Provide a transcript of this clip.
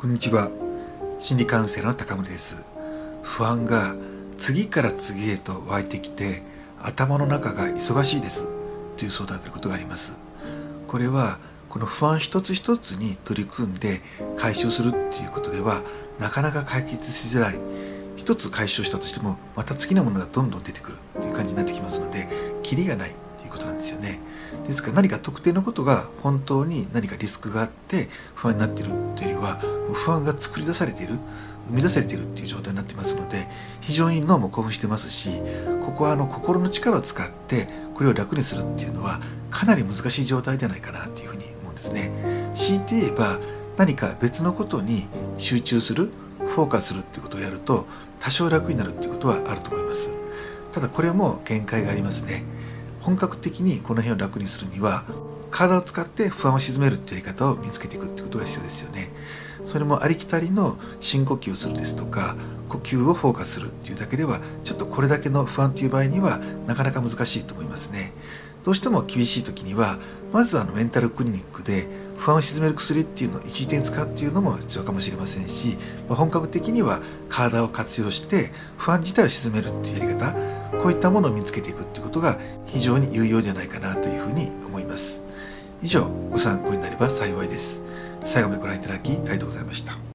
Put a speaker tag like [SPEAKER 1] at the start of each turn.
[SPEAKER 1] こんにちは心理カウンセラーの高森です。不安が次から次へと湧いてきて頭の中が忙しいです。という相談を受けることがあります。これはこの不安一つ一つに取り組んで解消するっていうことではなかなか解決しづらい。一つ解消したとしてもまた次のものがどんどん出てくるという感じになってきますのでキリがないということなんですよね。ですから何か特定のことが本当に何かリスクがあって不安になってるというよりは不安が作り出されている生み出されているっていう状態になってますので非常に脳も興奮してますしここはあの心の力を使ってこれを楽にするっていうのはかなり難しい状態ではないかなというふうに思うんですね。強いて言えば何か別のことに集中するフォーカスするっていうことをやると多少楽になるっていうことはあると思いますただこれも限界がありますね本格的にこの辺を楽にするには体を使って不安を鎮めるっていうやり方を見つけていくってことが必要ですよね。それもありきたりの深呼吸をするですとか呼吸をフォーカスするっていうだけではちょっとこれだけの不安という場合にはなかなか難しいと思いますね。どうしても厳しい時にはまずあのメンタルクリニックで不安を鎮める薬っていうのを一時的に使うっていうのも必要かもしれませんし、まあ、本格的には体を活用して不安自体を鎮めるっていうやり方こういったものを見つけていくっていうことが非常に有用ではないかなというふうに思います。以上ご参考になれば幸いです。最後までご覧いただきありがとうございました。